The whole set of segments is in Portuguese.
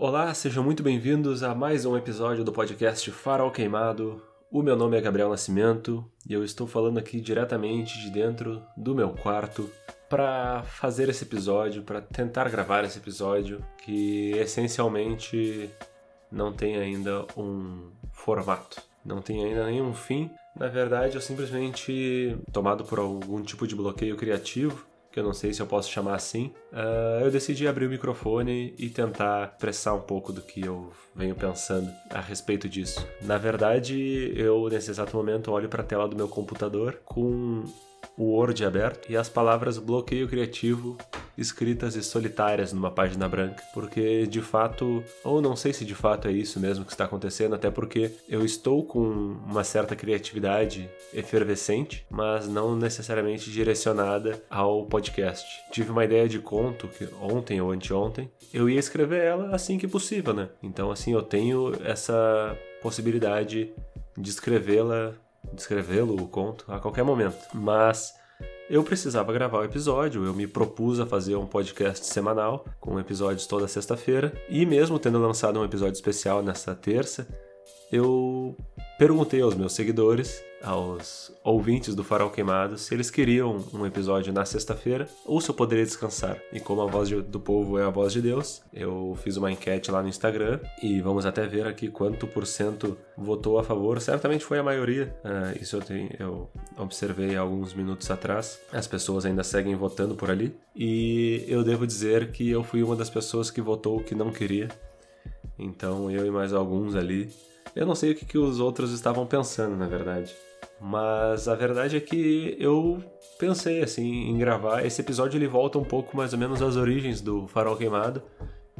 Olá, sejam muito bem-vindos a mais um episódio do podcast Farol Queimado. O meu nome é Gabriel Nascimento e eu estou falando aqui diretamente de dentro do meu quarto para fazer esse episódio, para tentar gravar esse episódio que essencialmente não tem ainda um formato, não tem ainda nenhum fim. Na verdade, eu simplesmente, tomado por algum tipo de bloqueio criativo, que eu não sei se eu posso chamar assim, uh, eu decidi abrir o microfone e tentar expressar um pouco do que eu venho pensando a respeito disso. Na verdade, eu nesse exato momento olho para a tela do meu computador com o Word aberto e as palavras bloqueio criativo escritas e solitárias numa página branca, porque de fato, ou não sei se de fato é isso mesmo que está acontecendo, até porque eu estou com uma certa criatividade efervescente, mas não necessariamente direcionada ao podcast. Tive uma ideia de conto que ontem ou anteontem, eu ia escrever ela assim que possível, né? Então assim, eu tenho essa possibilidade de escrevê-la descrevê-lo, o conto, a qualquer momento. Mas eu precisava gravar o episódio, eu me propus a fazer um podcast semanal, com episódios toda sexta-feira, e mesmo tendo lançado um episódio especial nessa terça, eu perguntei aos meus seguidores, aos ouvintes do Farol Queimado, se eles queriam um episódio na sexta-feira ou se eu poderia descansar. E como a voz do povo é a voz de Deus, eu fiz uma enquete lá no Instagram e vamos até ver aqui quanto por cento votou a favor. Certamente foi a maioria. Uh, isso eu, tenho, eu observei alguns minutos atrás. As pessoas ainda seguem votando por ali. E eu devo dizer que eu fui uma das pessoas que votou que não queria. Então eu e mais alguns ali eu não sei o que, que os outros estavam pensando, na verdade. Mas a verdade é que eu pensei assim em gravar. Esse episódio ele volta um pouco mais ou menos às origens do Farol Queimado,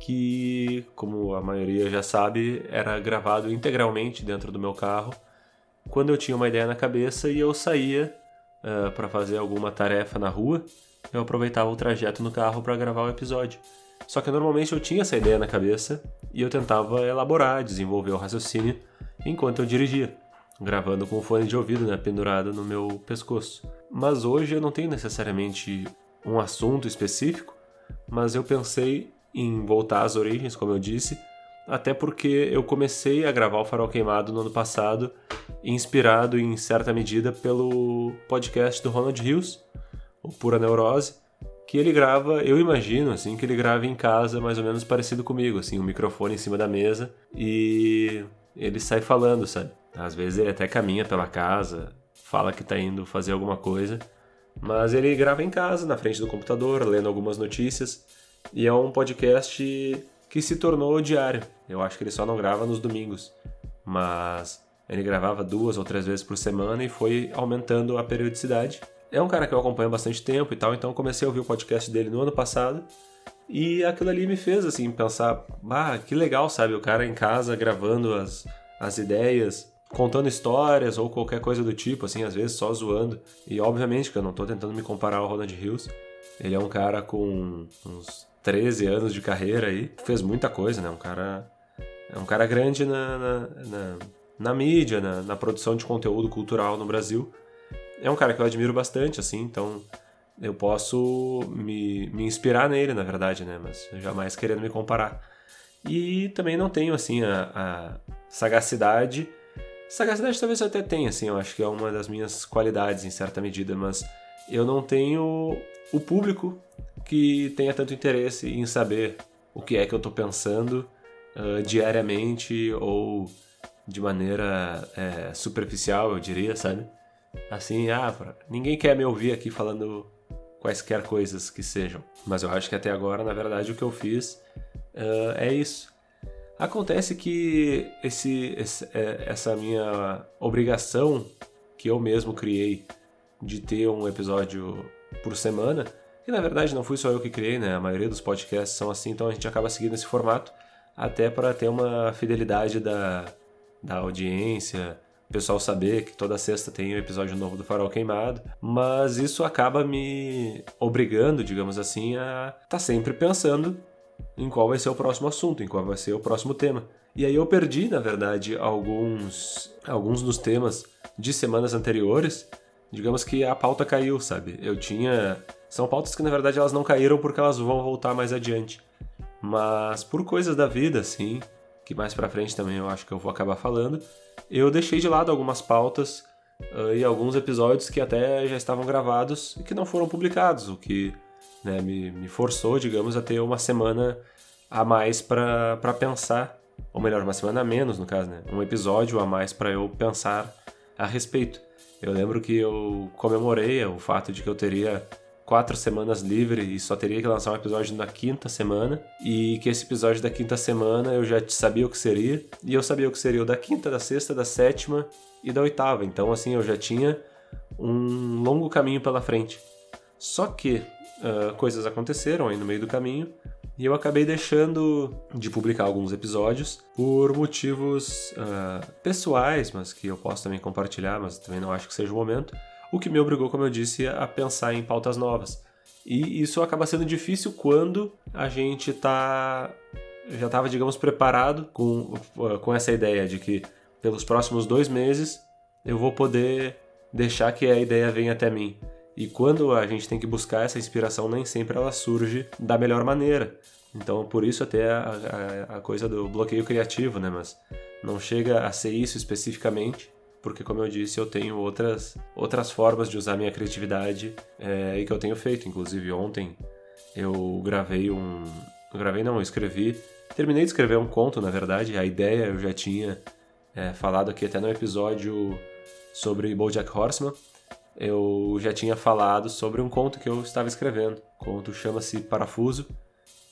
que, como a maioria já sabe, era gravado integralmente dentro do meu carro. Quando eu tinha uma ideia na cabeça e eu saía uh, para fazer alguma tarefa na rua, eu aproveitava o trajeto no carro para gravar o episódio. Só que normalmente eu tinha essa ideia na cabeça e eu tentava elaborar, desenvolver o raciocínio enquanto eu dirigia, gravando com o fone de ouvido né, pendurado no meu pescoço. Mas hoje eu não tenho necessariamente um assunto específico, mas eu pensei em voltar às origens, como eu disse, até porque eu comecei a gravar o Farol Queimado no ano passado, inspirado em certa medida pelo podcast do Ronald Hills, o Pura Neurose, que ele grava, eu imagino, assim, que ele grava em casa mais ou menos parecido comigo, assim, um microfone em cima da mesa e ele sai falando, sabe? Às vezes ele até caminha pela casa, fala que tá indo fazer alguma coisa, mas ele grava em casa, na frente do computador, lendo algumas notícias, e é um podcast que se tornou diário. Eu acho que ele só não grava nos domingos, mas ele gravava duas ou três vezes por semana e foi aumentando a periodicidade é um cara que eu acompanho há bastante tempo e tal, então comecei a ouvir o podcast dele no ano passado. E aquilo ali me fez, assim, pensar, ah, que legal, sabe? O cara em casa gravando as, as ideias, contando histórias ou qualquer coisa do tipo, assim, às vezes só zoando. E obviamente que eu não tô tentando me comparar ao Ronald Hills. Ele é um cara com uns 13 anos de carreira aí, fez muita coisa, né? Um cara. É um cara grande na, na, na, na mídia, na, na produção de conteúdo cultural no Brasil é um cara que eu admiro bastante, assim, então eu posso me, me inspirar nele, na verdade, né? Mas jamais querendo me comparar. E também não tenho, assim, a, a sagacidade. Sagacidade talvez eu até tenha, assim, eu acho que é uma das minhas qualidades em certa medida, mas eu não tenho o público que tenha tanto interesse em saber o que é que eu tô pensando uh, diariamente ou de maneira é, superficial, eu diria, sabe? Assim, ah, ninguém quer me ouvir aqui falando quaisquer coisas que sejam. Mas eu acho que até agora, na verdade, o que eu fiz uh, é isso. Acontece que esse, esse, é, essa minha obrigação que eu mesmo criei de ter um episódio por semana, e na verdade não fui só eu que criei, né? A maioria dos podcasts são assim, então a gente acaba seguindo esse formato até para ter uma fidelidade da, da audiência, o pessoal saber que toda sexta tem um episódio novo do Farol Queimado, mas isso acaba me obrigando, digamos assim, a estar tá sempre pensando em qual vai ser o próximo assunto, em qual vai ser o próximo tema. E aí eu perdi, na verdade, alguns alguns dos temas de semanas anteriores. Digamos que a pauta caiu, sabe? Eu tinha são pautas que na verdade elas não caíram porque elas vão voltar mais adiante. Mas por coisas da vida, assim, que mais pra frente também eu acho que eu vou acabar falando, eu deixei de lado algumas pautas uh, e alguns episódios que até já estavam gravados e que não foram publicados, o que né, me, me forçou, digamos, a ter uma semana a mais para pensar, ou melhor, uma semana a menos, no caso, né? Um episódio a mais para eu pensar a respeito. Eu lembro que eu comemorei o fato de que eu teria quatro semanas livre e só teria que lançar um episódio na quinta semana. E que esse episódio da quinta semana eu já sabia o que seria. E eu sabia o que seria o da quinta, da sexta, da sétima e da oitava. Então, assim, eu já tinha um longo caminho pela frente. Só que uh, coisas aconteceram aí no meio do caminho e eu acabei deixando de publicar alguns episódios por motivos uh, pessoais, mas que eu posso também compartilhar, mas também não acho que seja o momento o que me obrigou, como eu disse, a pensar em pautas novas. E isso acaba sendo difícil quando a gente tá já estava, digamos, preparado com, com essa ideia de que pelos próximos dois meses eu vou poder deixar que a ideia venha até mim. E quando a gente tem que buscar essa inspiração, nem sempre ela surge da melhor maneira. Então, por isso até a, a, a coisa do bloqueio criativo, né? Mas não chega a ser isso especificamente porque como eu disse, eu tenho outras, outras formas de usar minha criatividade é, e que eu tenho feito. Inclusive ontem eu gravei um. Gravei não, eu escrevi. Terminei de escrever um conto, na verdade. A ideia eu já tinha é, falado aqui até no episódio sobre Bojack Horseman. Eu já tinha falado sobre um conto que eu estava escrevendo. O conto chama-se Parafuso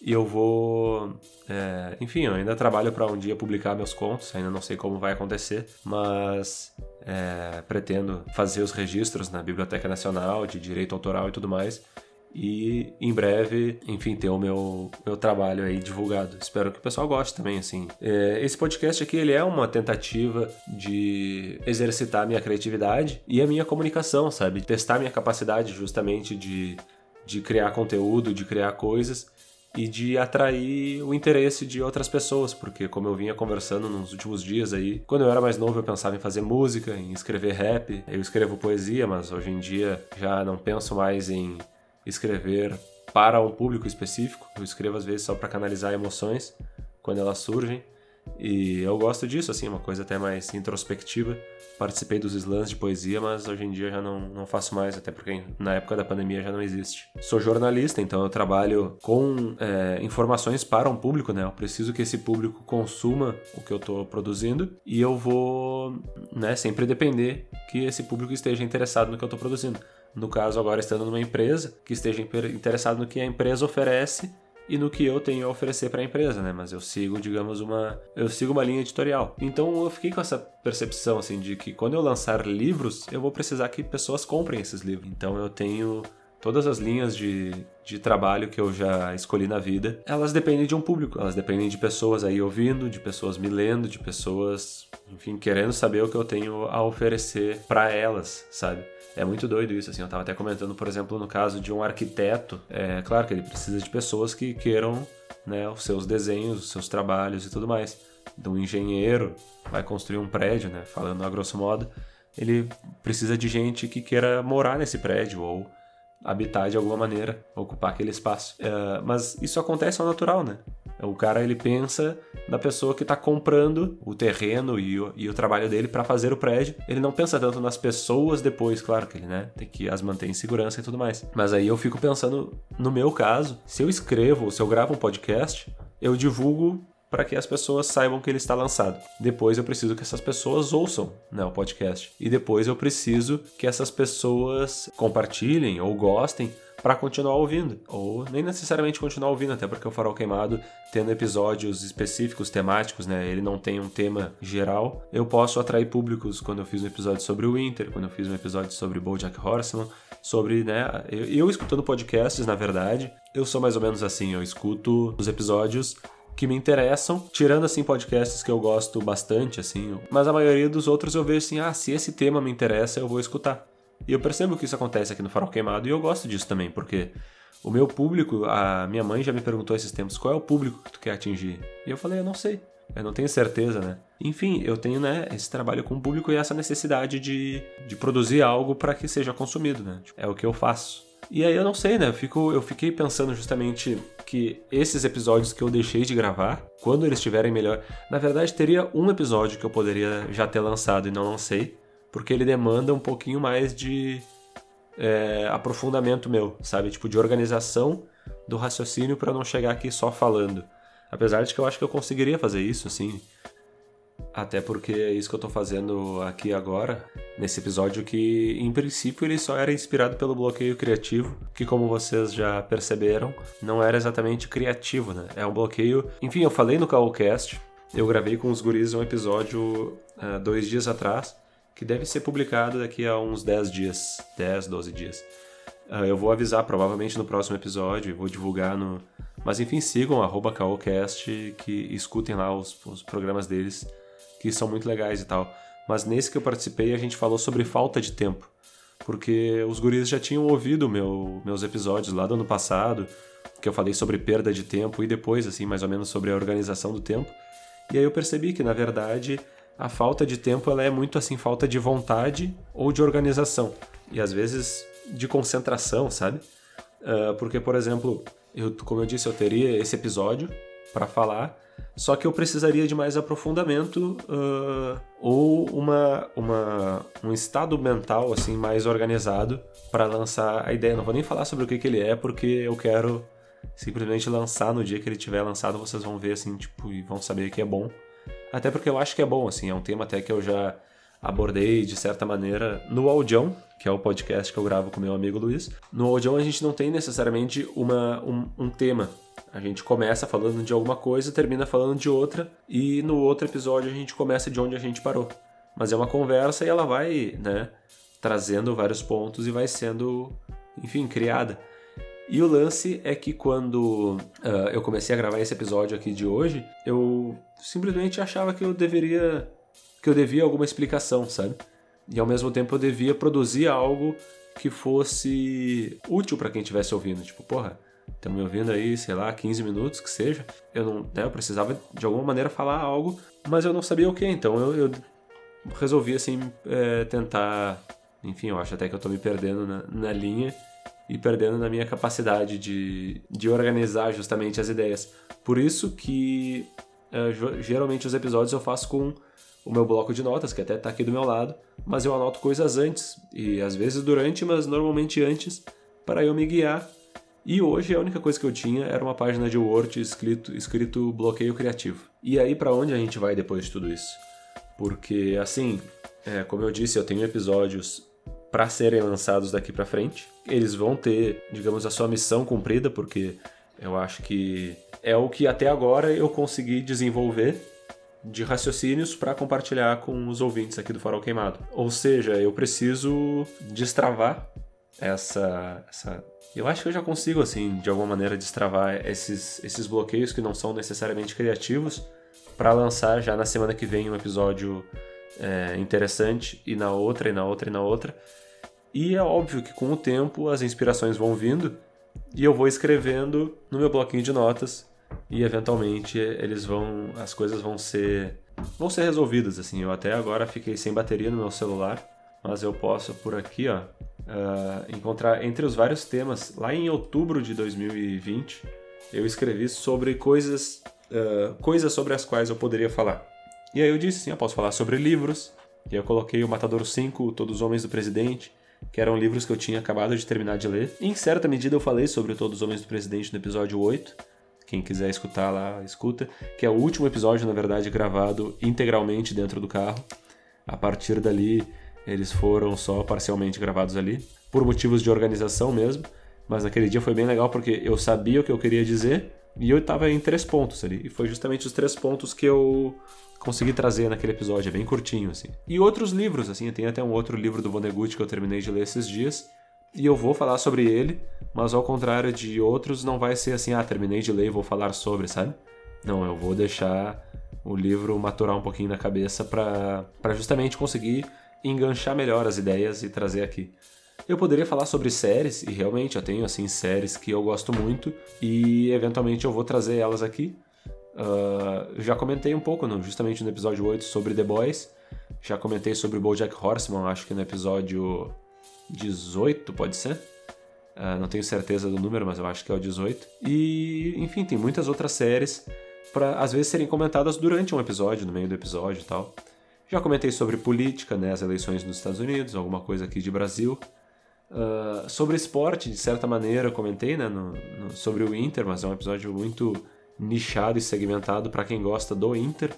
e eu vou. É, enfim, eu ainda trabalho para um dia publicar meus contos, ainda não sei como vai acontecer, mas é, pretendo fazer os registros na Biblioteca Nacional de Direito Autoral e tudo mais. E em breve, enfim, ter o meu, meu trabalho aí divulgado. Espero que o pessoal goste também, assim. É, esse podcast aqui, ele é uma tentativa de exercitar a minha criatividade e a minha comunicação, sabe? Testar minha capacidade justamente de, de criar conteúdo, de criar coisas e de atrair o interesse de outras pessoas, porque como eu vinha conversando nos últimos dias aí, quando eu era mais novo eu pensava em fazer música, em escrever rap, eu escrevo poesia, mas hoje em dia já não penso mais em escrever para um público específico, eu escrevo às vezes só para canalizar emoções quando elas surgem. E eu gosto disso, assim, uma coisa até mais introspectiva. Participei dos slams de poesia, mas hoje em dia já não, não faço mais, até porque na época da pandemia já não existe. Sou jornalista, então eu trabalho com é, informações para um público, né? Eu preciso que esse público consuma o que eu estou produzindo e eu vou né, sempre depender que esse público esteja interessado no que eu estou produzindo. No caso, agora estando numa empresa, que esteja interessado no que a empresa oferece e no que eu tenho a oferecer para a empresa, né? Mas eu sigo, digamos, uma eu sigo uma linha editorial. Então eu fiquei com essa percepção assim de que quando eu lançar livros, eu vou precisar que pessoas comprem esses livros. Então eu tenho todas as linhas de, de trabalho que eu já escolhi na vida, elas dependem de um público, elas dependem de pessoas aí ouvindo, de pessoas me lendo, de pessoas, enfim, querendo saber o que eu tenho a oferecer para elas, sabe? É muito doido isso, assim. Eu tava até comentando, por exemplo, no caso de um arquiteto. É claro que ele precisa de pessoas que queiram né, os seus desenhos, os seus trabalhos e tudo mais. De um engenheiro vai construir um prédio, né? Falando a grosso modo, ele precisa de gente que queira morar nesse prédio ou habitar de alguma maneira, ocupar aquele espaço. É, mas isso acontece ao natural, né? O cara ele pensa na pessoa que está comprando o terreno e o, e o trabalho dele para fazer o prédio. Ele não pensa tanto nas pessoas depois, claro que ele né, tem que as manter em segurança e tudo mais. Mas aí eu fico pensando, no meu caso, se eu escrevo, se eu gravo um podcast, eu divulgo para que as pessoas saibam que ele está lançado. Depois eu preciso que essas pessoas ouçam né, o podcast. E depois eu preciso que essas pessoas compartilhem ou gostem para continuar ouvindo, ou nem necessariamente continuar ouvindo, até porque o Farol Queimado, tendo episódios específicos, temáticos, né, ele não tem um tema geral, eu posso atrair públicos quando eu fiz um episódio sobre o Winter, quando eu fiz um episódio sobre BoJack Horseman, sobre, né, eu, eu escutando podcasts, na verdade, eu sou mais ou menos assim, eu escuto os episódios que me interessam, tirando assim podcasts que eu gosto bastante assim, mas a maioria dos outros eu vejo assim, ah, se esse tema me interessa, eu vou escutar. E eu percebo que isso acontece aqui no Farol Queimado e eu gosto disso também, porque o meu público, a minha mãe já me perguntou esses tempos, qual é o público que tu quer atingir? E eu falei, eu não sei. Eu não tenho certeza, né? Enfim, eu tenho, né, esse trabalho com o público e essa necessidade de, de produzir algo para que seja consumido, né? É o que eu faço. E aí eu não sei, né? Eu, fico, eu fiquei pensando justamente que esses episódios que eu deixei de gravar, quando eles estiverem melhor. Na verdade, teria um episódio que eu poderia já ter lançado e não lancei, porque ele demanda um pouquinho mais de é, aprofundamento meu, sabe? Tipo, de organização do raciocínio para não chegar aqui só falando. Apesar de que eu acho que eu conseguiria fazer isso, assim. Até porque é isso que eu tô fazendo aqui agora, nesse episódio que, em princípio, ele só era inspirado pelo bloqueio criativo, que como vocês já perceberam, não era exatamente criativo, né? É um bloqueio... Enfim, eu falei no Callcast, eu gravei com os guris um episódio uh, dois dias atrás, que deve ser publicado daqui a uns 10 dias, 10, 12 dias. Uh, eu vou avisar provavelmente no próximo episódio, vou divulgar no... Mas enfim, sigam Caocast, que escutem lá os, os programas deles, que são muito legais e tal. Mas nesse que eu participei, a gente falou sobre falta de tempo. Porque os guris já tinham ouvido meu, meus episódios lá do ano passado, que eu falei sobre perda de tempo e depois, assim, mais ou menos sobre a organização do tempo. E aí eu percebi que, na verdade, a falta de tempo ela é muito assim, falta de vontade ou de organização. E às vezes de concentração, sabe? Uh, porque, por exemplo, eu, como eu disse, eu teria esse episódio para falar só que eu precisaria de mais aprofundamento uh, ou uma, uma, um estado mental assim mais organizado para lançar a ideia. Não vou nem falar sobre o que, que ele é, porque eu quero simplesmente lançar no dia que ele tiver lançado. Vocês vão ver assim, tipo, e vão saber que é bom. Até porque eu acho que é bom, assim, é um tema até que eu já abordei de certa maneira no Audião, que é o podcast que eu gravo com meu amigo Luiz. No Audião a gente não tem necessariamente uma, um, um tema a gente começa falando de alguma coisa, termina falando de outra, e no outro episódio a gente começa de onde a gente parou. Mas é uma conversa e ela vai, né, trazendo vários pontos e vai sendo, enfim, criada. E o lance é que quando uh, eu comecei a gravar esse episódio aqui de hoje, eu simplesmente achava que eu deveria, que eu devia alguma explicação, sabe? E ao mesmo tempo eu devia produzir algo que fosse útil para quem estivesse ouvindo. Tipo, porra, estão me ouvindo aí, sei lá, 15 minutos que seja. Eu não, né, eu precisava de alguma maneira falar algo, mas eu não sabia o que, então eu, eu resolvi assim é, tentar, enfim, eu acho até que eu tô me perdendo na, na linha e perdendo na minha capacidade de, de organizar justamente as ideias. Por isso que é, geralmente os episódios eu faço com o meu bloco de notas, que até está aqui do meu lado, mas eu anoto coisas antes e às vezes durante, mas normalmente antes, para eu me guiar e hoje a única coisa que eu tinha era uma página de Word escrito, escrito bloqueio criativo. E aí para onde a gente vai depois de tudo isso? Porque assim, é, como eu disse, eu tenho episódios para serem lançados daqui para frente. Eles vão ter, digamos, a sua missão cumprida, porque eu acho que é o que até agora eu consegui desenvolver de raciocínios para compartilhar com os ouvintes aqui do Farol Queimado. Ou seja, eu preciso destravar essa, essa eu acho que eu já consigo, assim, de alguma maneira, destravar esses, esses bloqueios que não são necessariamente criativos para lançar já na semana que vem um episódio é, interessante e na outra, e na outra, e na outra. E é óbvio que com o tempo as inspirações vão vindo e eu vou escrevendo no meu bloquinho de notas e eventualmente eles vão, as coisas vão ser, vão ser resolvidas, assim. Eu até agora fiquei sem bateria no meu celular, mas eu posso por aqui, ó, uh, encontrar entre os vários temas. Lá em outubro de 2020, eu escrevi sobre coisas, uh, coisas sobre as quais eu poderia falar. E aí eu disse, sim, eu posso falar sobre livros. E eu coloquei o Matador 5, Todos os Homens do Presidente, que eram livros que eu tinha acabado de terminar de ler. E em certa medida eu falei sobre Todos os Homens do Presidente no episódio 8. Quem quiser escutar lá, escuta. Que é o último episódio, na verdade, gravado integralmente dentro do carro. A partir dali, eles foram só parcialmente gravados ali, por motivos de organização mesmo. Mas naquele dia foi bem legal porque eu sabia o que eu queria dizer e eu estava em três pontos ali. E foi justamente os três pontos que eu consegui trazer naquele episódio, é bem curtinho assim. E outros livros, assim, tem até um outro livro do Vonnegut que eu terminei de ler esses dias. E eu vou falar sobre ele, mas ao contrário de outros, não vai ser assim, ah, terminei de ler e vou falar sobre, sabe? Não, eu vou deixar o livro maturar um pouquinho na cabeça para justamente conseguir enganchar melhor as ideias e trazer aqui. Eu poderia falar sobre séries, e realmente eu tenho assim séries que eu gosto muito, e eventualmente eu vou trazer elas aqui. Uh, já comentei um pouco, no, justamente no episódio 8, sobre The Boys. Já comentei sobre BoJack Horseman, acho que no episódio 18, pode ser? Uh, não tenho certeza do número, mas eu acho que é o 18. E, enfim, tem muitas outras séries para às vezes serem comentadas durante um episódio, no meio do episódio e tal. Já comentei sobre política, né, as eleições nos Estados Unidos, alguma coisa aqui de Brasil. Uh, sobre esporte, de certa maneira, comentei né, no, no, sobre o Inter, mas é um episódio muito nichado e segmentado para quem gosta do Inter,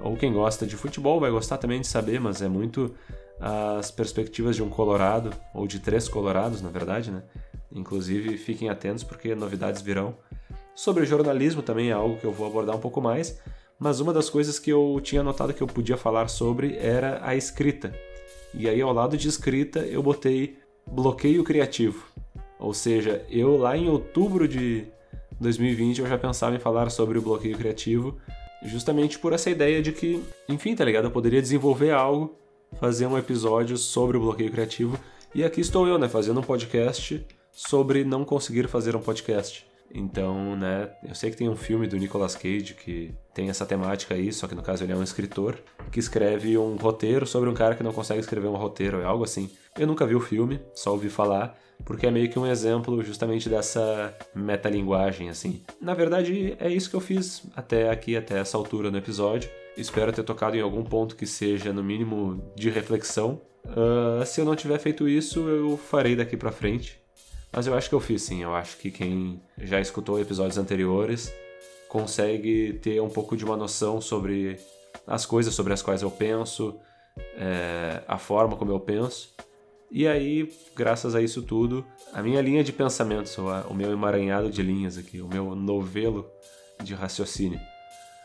ou quem gosta de futebol vai gostar também de saber, mas é muito as perspectivas de um Colorado, ou de três Colorados, na verdade, né? Inclusive, fiquem atentos porque novidades virão. Sobre jornalismo também é algo que eu vou abordar um pouco mais, mas uma das coisas que eu tinha notado que eu podia falar sobre era a escrita. E aí, ao lado de escrita, eu botei bloqueio criativo. Ou seja, eu lá em outubro de 2020 eu já pensava em falar sobre o bloqueio criativo, justamente por essa ideia de que, enfim, tá ligado? Eu poderia desenvolver algo, fazer um episódio sobre o bloqueio criativo, e aqui estou eu, né, fazendo um podcast sobre não conseguir fazer um podcast. Então, né, eu sei que tem um filme do Nicolas Cage que tem essa temática aí, só que no caso ele é um escritor que escreve um roteiro sobre um cara que não consegue escrever um roteiro, é algo assim. Eu nunca vi o filme, só ouvi falar, porque é meio que um exemplo justamente dessa metalinguagem, assim. Na verdade, é isso que eu fiz até aqui, até essa altura no episódio. Espero ter tocado em algum ponto que seja, no mínimo, de reflexão. Uh, se eu não tiver feito isso, eu farei daqui para frente. Mas eu acho que eu fiz sim. Eu acho que quem já escutou episódios anteriores consegue ter um pouco de uma noção sobre as coisas sobre as quais eu penso, é, a forma como eu penso. E aí, graças a isso tudo, a minha linha de pensamento, o meu emaranhado de linhas aqui, o meu novelo de raciocínio.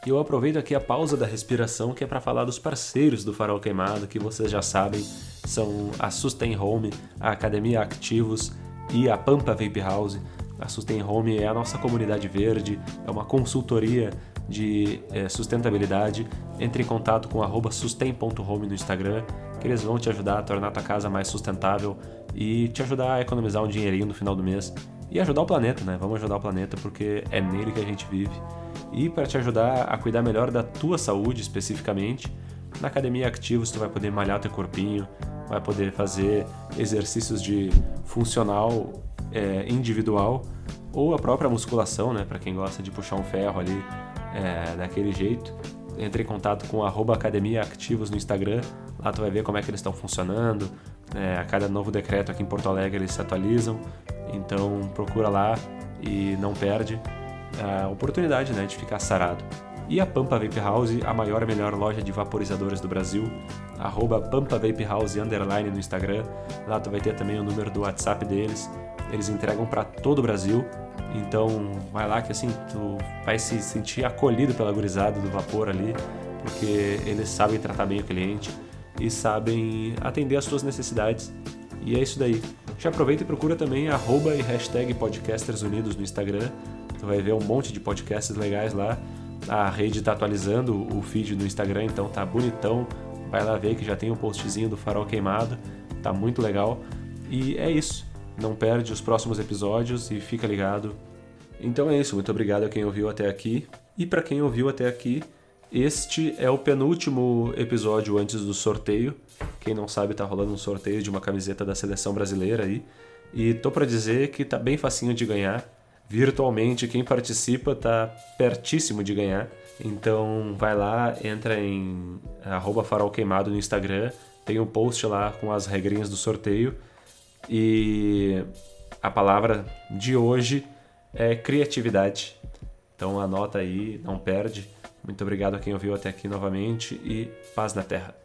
E eu aproveito aqui a pausa da respiração que é para falar dos parceiros do Farol Queimado, que vocês já sabem, são a Sustain Home, a Academia Ativos e a Pampa Vape House. A Sustain Home é a nossa comunidade verde, é uma consultoria de é, sustentabilidade. Entre em contato com sustain.home no Instagram, que eles vão te ajudar a tornar a tua casa mais sustentável e te ajudar a economizar um dinheirinho no final do mês. E ajudar o planeta, né? Vamos ajudar o planeta porque é nele que a gente vive. E para te ajudar a cuidar melhor da tua saúde especificamente, na Academia Ativos tu vai poder malhar teu corpinho, vai poder fazer exercícios de funcional é, individual ou a própria musculação, né, para quem gosta de puxar um ferro ali é, daquele jeito. Entre em contato com Academia Ativos no Instagram, lá tu vai ver como é que eles estão funcionando. É, a cada novo decreto aqui em Porto Alegre eles se atualizam, então procura lá e não perde a oportunidade né, de ficar sarado e a Pampa Vape House, a maior e melhor loja de vaporizadores do Brasil, arroba Pampa Vape House underline no Instagram. Lá tu vai ter também o número do WhatsApp deles. Eles entregam para todo o Brasil. Então vai lá que assim tu vai se sentir acolhido pela gurizada do vapor ali, porque eles sabem tratar bem o cliente e sabem atender às suas necessidades. E é isso daí. Já aproveita e procura também arroba e hashtag Podcasters Unidos no Instagram. Tu vai ver um monte de podcasts legais lá a rede está atualizando o feed do Instagram, então tá bonitão. Vai lá ver que já tem um postzinho do farol queimado, tá muito legal. E é isso. Não perde os próximos episódios e fica ligado. Então é isso, muito obrigado a quem ouviu até aqui. E para quem ouviu até aqui, este é o penúltimo episódio antes do sorteio. Quem não sabe, tá rolando um sorteio de uma camiseta da seleção brasileira aí. E tô para dizer que tá bem facinho de ganhar virtualmente quem participa está pertíssimo de ganhar. Então vai lá, entra em arroba farol queimado no Instagram, tem um post lá com as regrinhas do sorteio. E a palavra de hoje é criatividade. Então anota aí, não perde. Muito obrigado a quem ouviu até aqui novamente e paz na terra.